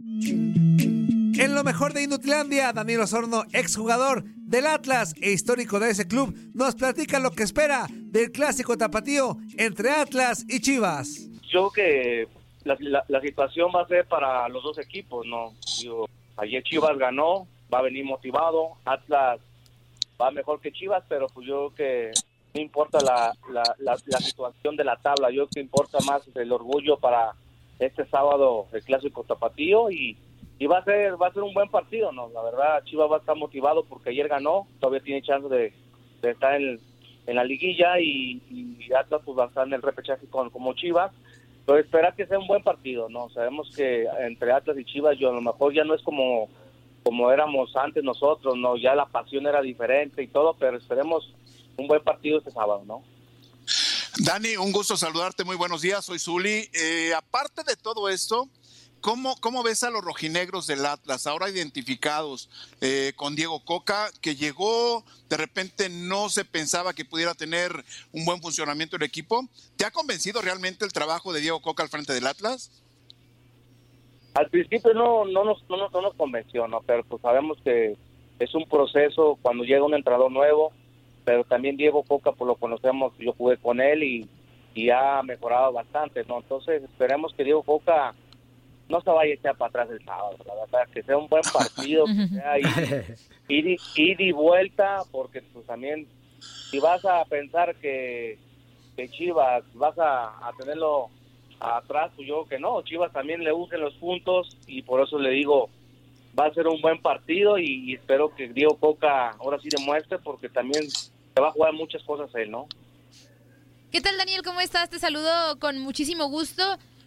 En lo mejor de Inutilandia, Daniel Osorno, exjugador del Atlas e histórico de ese club, nos platica lo que espera del clásico tapatío entre Atlas y Chivas. Yo que la, situación va a ser para los dos equipos, ¿no? ayer Chivas ganó, va a venir motivado, Atlas va mejor que Chivas, pero pues yo que no importa la, la, situación de la tabla, yo que importa más el orgullo para este sábado el clásico tapatío y, y va a ser va a ser un buen partido, ¿no? La verdad, Chivas va a estar motivado porque ayer ganó, todavía tiene chance de, estar en, la liguilla y, y, Atlas pues va a estar en el repechaje con, como Chivas. Pero espera que sea un buen partido, ¿no? Sabemos que entre Atlas y Chivas yo a lo mejor ya no es como como éramos antes nosotros, ¿no? Ya la pasión era diferente y todo, pero esperemos un buen partido este sábado, ¿no? Dani, un gusto saludarte, muy buenos días, soy Zuli. Eh, aparte de todo esto, ¿cómo, ¿cómo ves a los rojinegros del Atlas, ahora identificados eh, con Diego Coca, que llegó, de repente no se pensaba que pudiera tener un buen funcionamiento el equipo? ¿Te ha convencido realmente el trabajo de Diego Coca al frente del Atlas? Al principio no, no, nos, no, no nos convenció, ¿no? pero pues sabemos que es un proceso cuando llega un entrenador nuevo, pero también Diego Coca, pues lo conocemos, yo jugué con él y, ha mejorado bastante, ¿no? Entonces esperemos que Diego Coca no se vaya a echar para atrás el sábado, la verdad, que sea un buen partido, que sea ir, y vuelta, porque pues también si vas a pensar que, que Chivas vas a, tenerlo atrás, pues yo que no, Chivas también le usen los puntos y por eso le digo, va a ser un buen partido y, y espero que Diego Coca ahora sí demuestre porque también va a jugar muchas cosas él, ¿no? ¿Qué tal, Daniel? ¿Cómo estás? Te saludo con muchísimo gusto.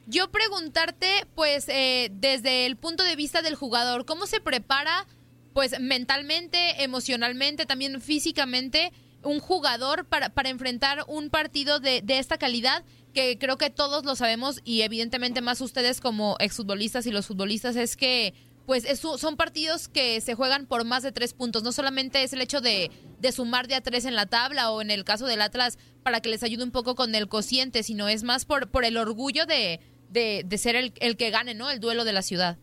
Yo preguntarte, pues, eh, desde el punto de vista del jugador, ¿cómo se prepara, pues, mentalmente, emocionalmente, también físicamente, un jugador para, para enfrentar un partido de, de esta calidad? Que creo que todos lo sabemos y evidentemente más ustedes como exfutbolistas y los futbolistas es que pues son partidos que se juegan por más de tres puntos. No solamente es el hecho de, sumar de a tres en la tabla o en el caso del Atlas para que les ayude un poco con el cociente, sino es más por, por el orgullo de, de, ser el, el, que gane, ¿no? El duelo de la ciudad.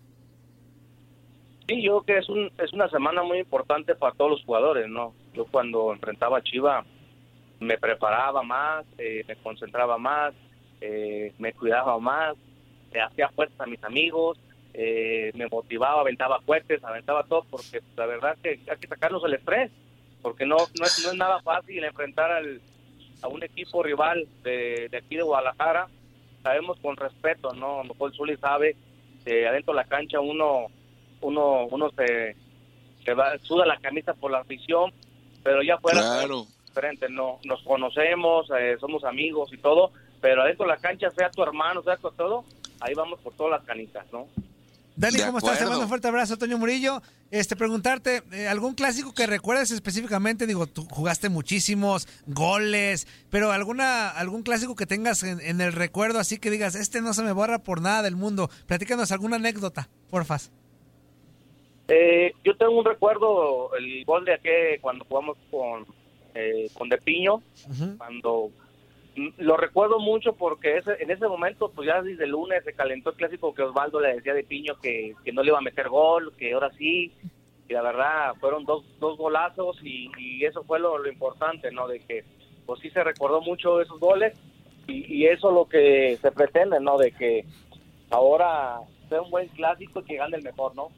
Sí, yo creo que es, un, es una semana muy importante para todos los jugadores, ¿no? Yo cuando enfrentaba a Chiva me preparaba más, eh, me concentraba más, eh, me cuidaba más, hacía fuerza a mis amigos, eh, me motivaba, aventaba fuertes, aventaba todo, porque la verdad es que hay que sacarnos el estrés, porque no, no, es, no es nada fácil enfrentar al, a un equipo rival de, aquí de Guadalajara. Sabemos con respeto, ¿no? mejor Zuli sabe que adentro de la cancha uno, uno, uno se, se va, suda la camisa por la afición, pero ya fuera claro. diferente, no, nos conocemos, eh, somos amigos y todo, pero adentro de la cancha, sea tu hermano, sea tu todo, ahí vamos por todas las canitas, ¿no? Dani, ¿cómo estás? Te mando un fuerte abrazo, Toño Murillo. Este, preguntarte, eh, ¿algún clásico que recuerdes específicamente? Digo, tú jugaste muchísimos goles, pero alguna algún clásico que tengas en, el recuerdo así que digas, este no se me borra por nada del mundo. Platícanos alguna anécdota, porfas. Eh, yo tengo un recuerdo, el gol de aquel cuando jugamos con, eh, con De Piño, cuando lo recuerdo mucho porque ese, en ese momento, pues ya desde el lunes se calentó el clásico que Osvaldo le decía de Piño que, no le iba a meter gol, que ahora sí. Y la verdad, fueron dos, dos golazos y, eso fue lo, importante, ¿no? De que, pues sí se recordó mucho esos goles y, eso es lo que se pretende, ¿no? De que ahora sea un buen clásico y que gane el mejor, ¿no?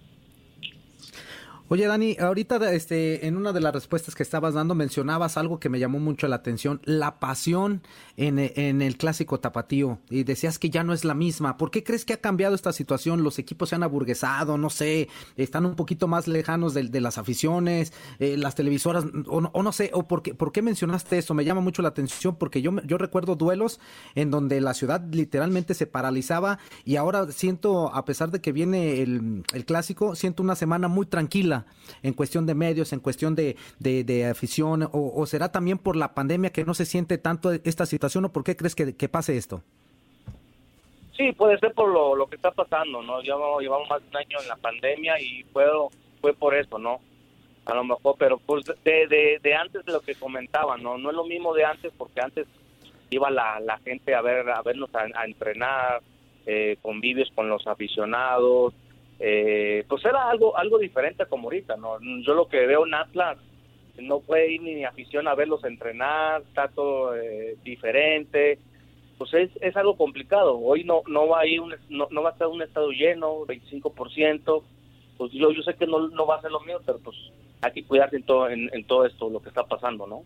Oye, Dani, ahorita este, en una de las respuestas que estabas dando mencionabas algo que me llamó mucho la atención, la pasión en, en, el clásico tapatío. Y decías que ya no es la misma. ¿Por qué crees que ha cambiado esta situación? ¿Los equipos se han aburguesado? No sé, están un poquito más lejanos de, de las aficiones, eh, las televisoras, o, no sé, o por qué, por qué mencionaste eso? Me llama mucho la atención porque yo, yo recuerdo duelos en donde la ciudad literalmente se paralizaba y ahora siento, a pesar de que viene el, el clásico, siento una semana muy tranquila en cuestión de medios, en cuestión de, afición, o, será también por la pandemia que no se siente tanto esta situación, o por qué crees que, pase esto? Sí, puede ser por lo, que está pasando, ¿no? Llevamos, llevamos más de un año en la pandemia y fue, fue por eso, ¿no? A lo mejor, pero pues de, antes de lo que comentaba, ¿no? No es lo mismo de antes porque antes iba la, gente a ver a vernos a, entrenar, eh, convivios con los aficionados, eh, pues era algo algo diferente como ahorita, ¿no? Yo lo que veo en Atlas, no puede ir ni afición a verlos entrenar, está todo eh, diferente, pues es, es algo complicado. Hoy no no va a ir un, no, va a estar un estado lleno, 25%, pues yo yo sé que no, no va a ser lo mío, pero pues hay que cuidarse en todo en, en todo esto, lo que está pasando, ¿no?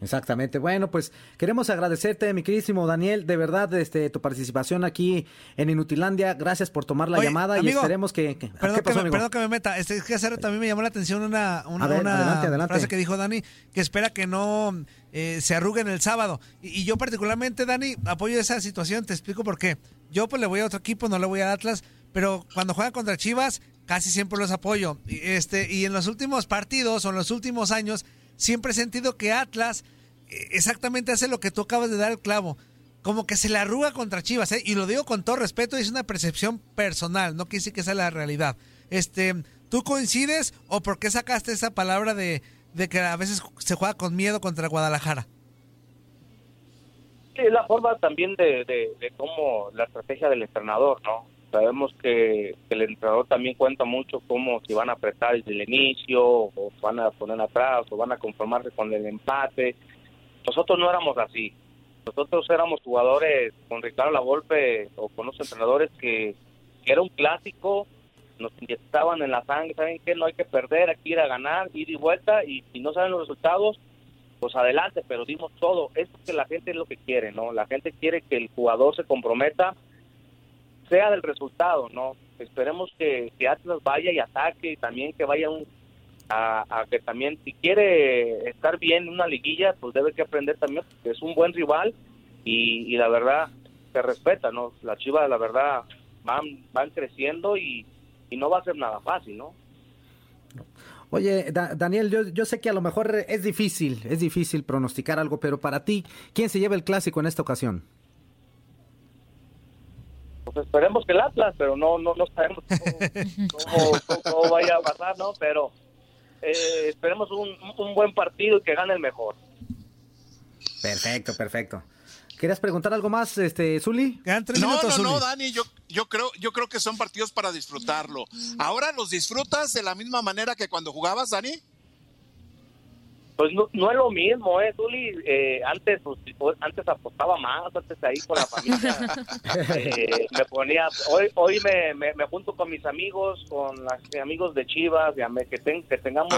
Exactamente. Bueno, pues queremos agradecerte, mi queridísimo Daniel, de verdad, este, tu participación aquí en Inutilandia. Gracias por tomar la llamada y esperemos que. perdón, que me, perdón, que me, meta. Este, es que hacer también me llamó la atención una, una, frase que dijo Dani, que espera que no eh, se arruguen el sábado. Y, yo, particularmente, Dani, apoyo esa situación. Te explico por qué. Yo, pues, le voy a otro equipo, no le voy a Atlas, pero cuando juegan contra Chivas, casi siempre los apoyo. Y, este, y en los últimos partidos o en los últimos años, siempre he sentido que Atlas exactamente hace lo que tú acabas de dar el clavo. Como que se le arruga contra Chivas, ¿eh? y lo digo con todo respeto, es una percepción personal, no decir que sea la realidad. Este, ¿Tú coincides o por qué sacaste esa palabra de, de que a veces se juega con miedo contra Guadalajara? Sí, es la forma también de, de, cómo la estrategia del entrenador, ¿no? Sabemos que, el entrenador también cuenta mucho cómo si van a apretar desde el inicio, o van a poner atrás, o van a conformarse con el empate. Nosotros no éramos así. Nosotros éramos jugadores con Ricardo Lavolpe o con los entrenadores que, era un clásico, nos inyectaban en la sangre, ¿saben qué? No hay que perder, hay que ir a ganar, ir y vuelta, y si no saben los resultados, pues adelante, pero dimos todo. Esto que la gente es lo que quiere, ¿no? La gente quiere que el jugador se comprometa, sea del resultado, ¿no? Esperemos que, Atlas vaya y ataque, y también que vaya un a, que también si quiere estar bien en una liguilla, pues debe que aprender también, que es un buen rival y, la verdad se respeta, ¿no? Las Chivas, la verdad, van, van creciendo y, no va a ser nada fácil, ¿no? Oye, Daniel, yo, yo sé que a lo mejor es difícil, es difícil pronosticar algo, pero para ti, ¿quién se lleva el clásico en esta ocasión? Pues esperemos que el Atlas, pero no no no sabemos cómo vaya a pasar, ¿no? Pero eh, esperemos un, buen partido y que gane el mejor. Perfecto, perfecto. ¿Querías preguntar algo más, este, Zuli? No, no, no, Dani, yo, yo, creo, yo creo que son partidos para disfrutarlo. ¿Ahora los disfrutas de la misma manera que cuando jugabas, Dani? Pues no, es lo mismo, ¿eh, Zuli? Eh, antes, pues, antes apostaba más, antes ahí con la familia. Eh, me ponía, hoy hoy me, me, junto con mis amigos, con los amigos de Chivas, que, que tengamos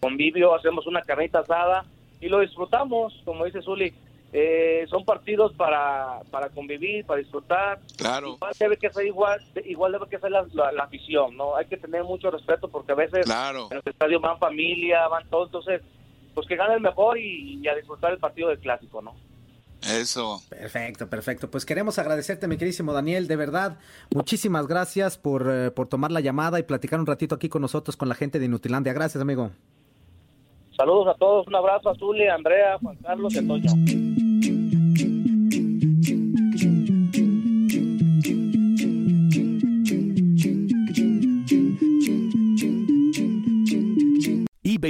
convivio, hacemos una carnita asada y lo disfrutamos, como dice Zuli. Eh, son partidos para, para convivir, para disfrutar. Claro. Igual debe que ser igual, igual debe que ser la, la, afición, ¿no? Hay que tener mucho respeto porque a veces claro. en el estadio van familia, van todos, entonces pues que gane el mejor y, a disfrutar el partido del clásico, ¿no? Eso. Perfecto, perfecto. Pues queremos agradecerte, mi queridísimo Daniel, de verdad. Muchísimas gracias por, eh, por tomar la llamada y platicar un ratito aquí con nosotros, con la gente de Inutilandia. Gracias, amigo. Saludos a todos, un abrazo a Zuli, Andrea, Juan Carlos y Antonio.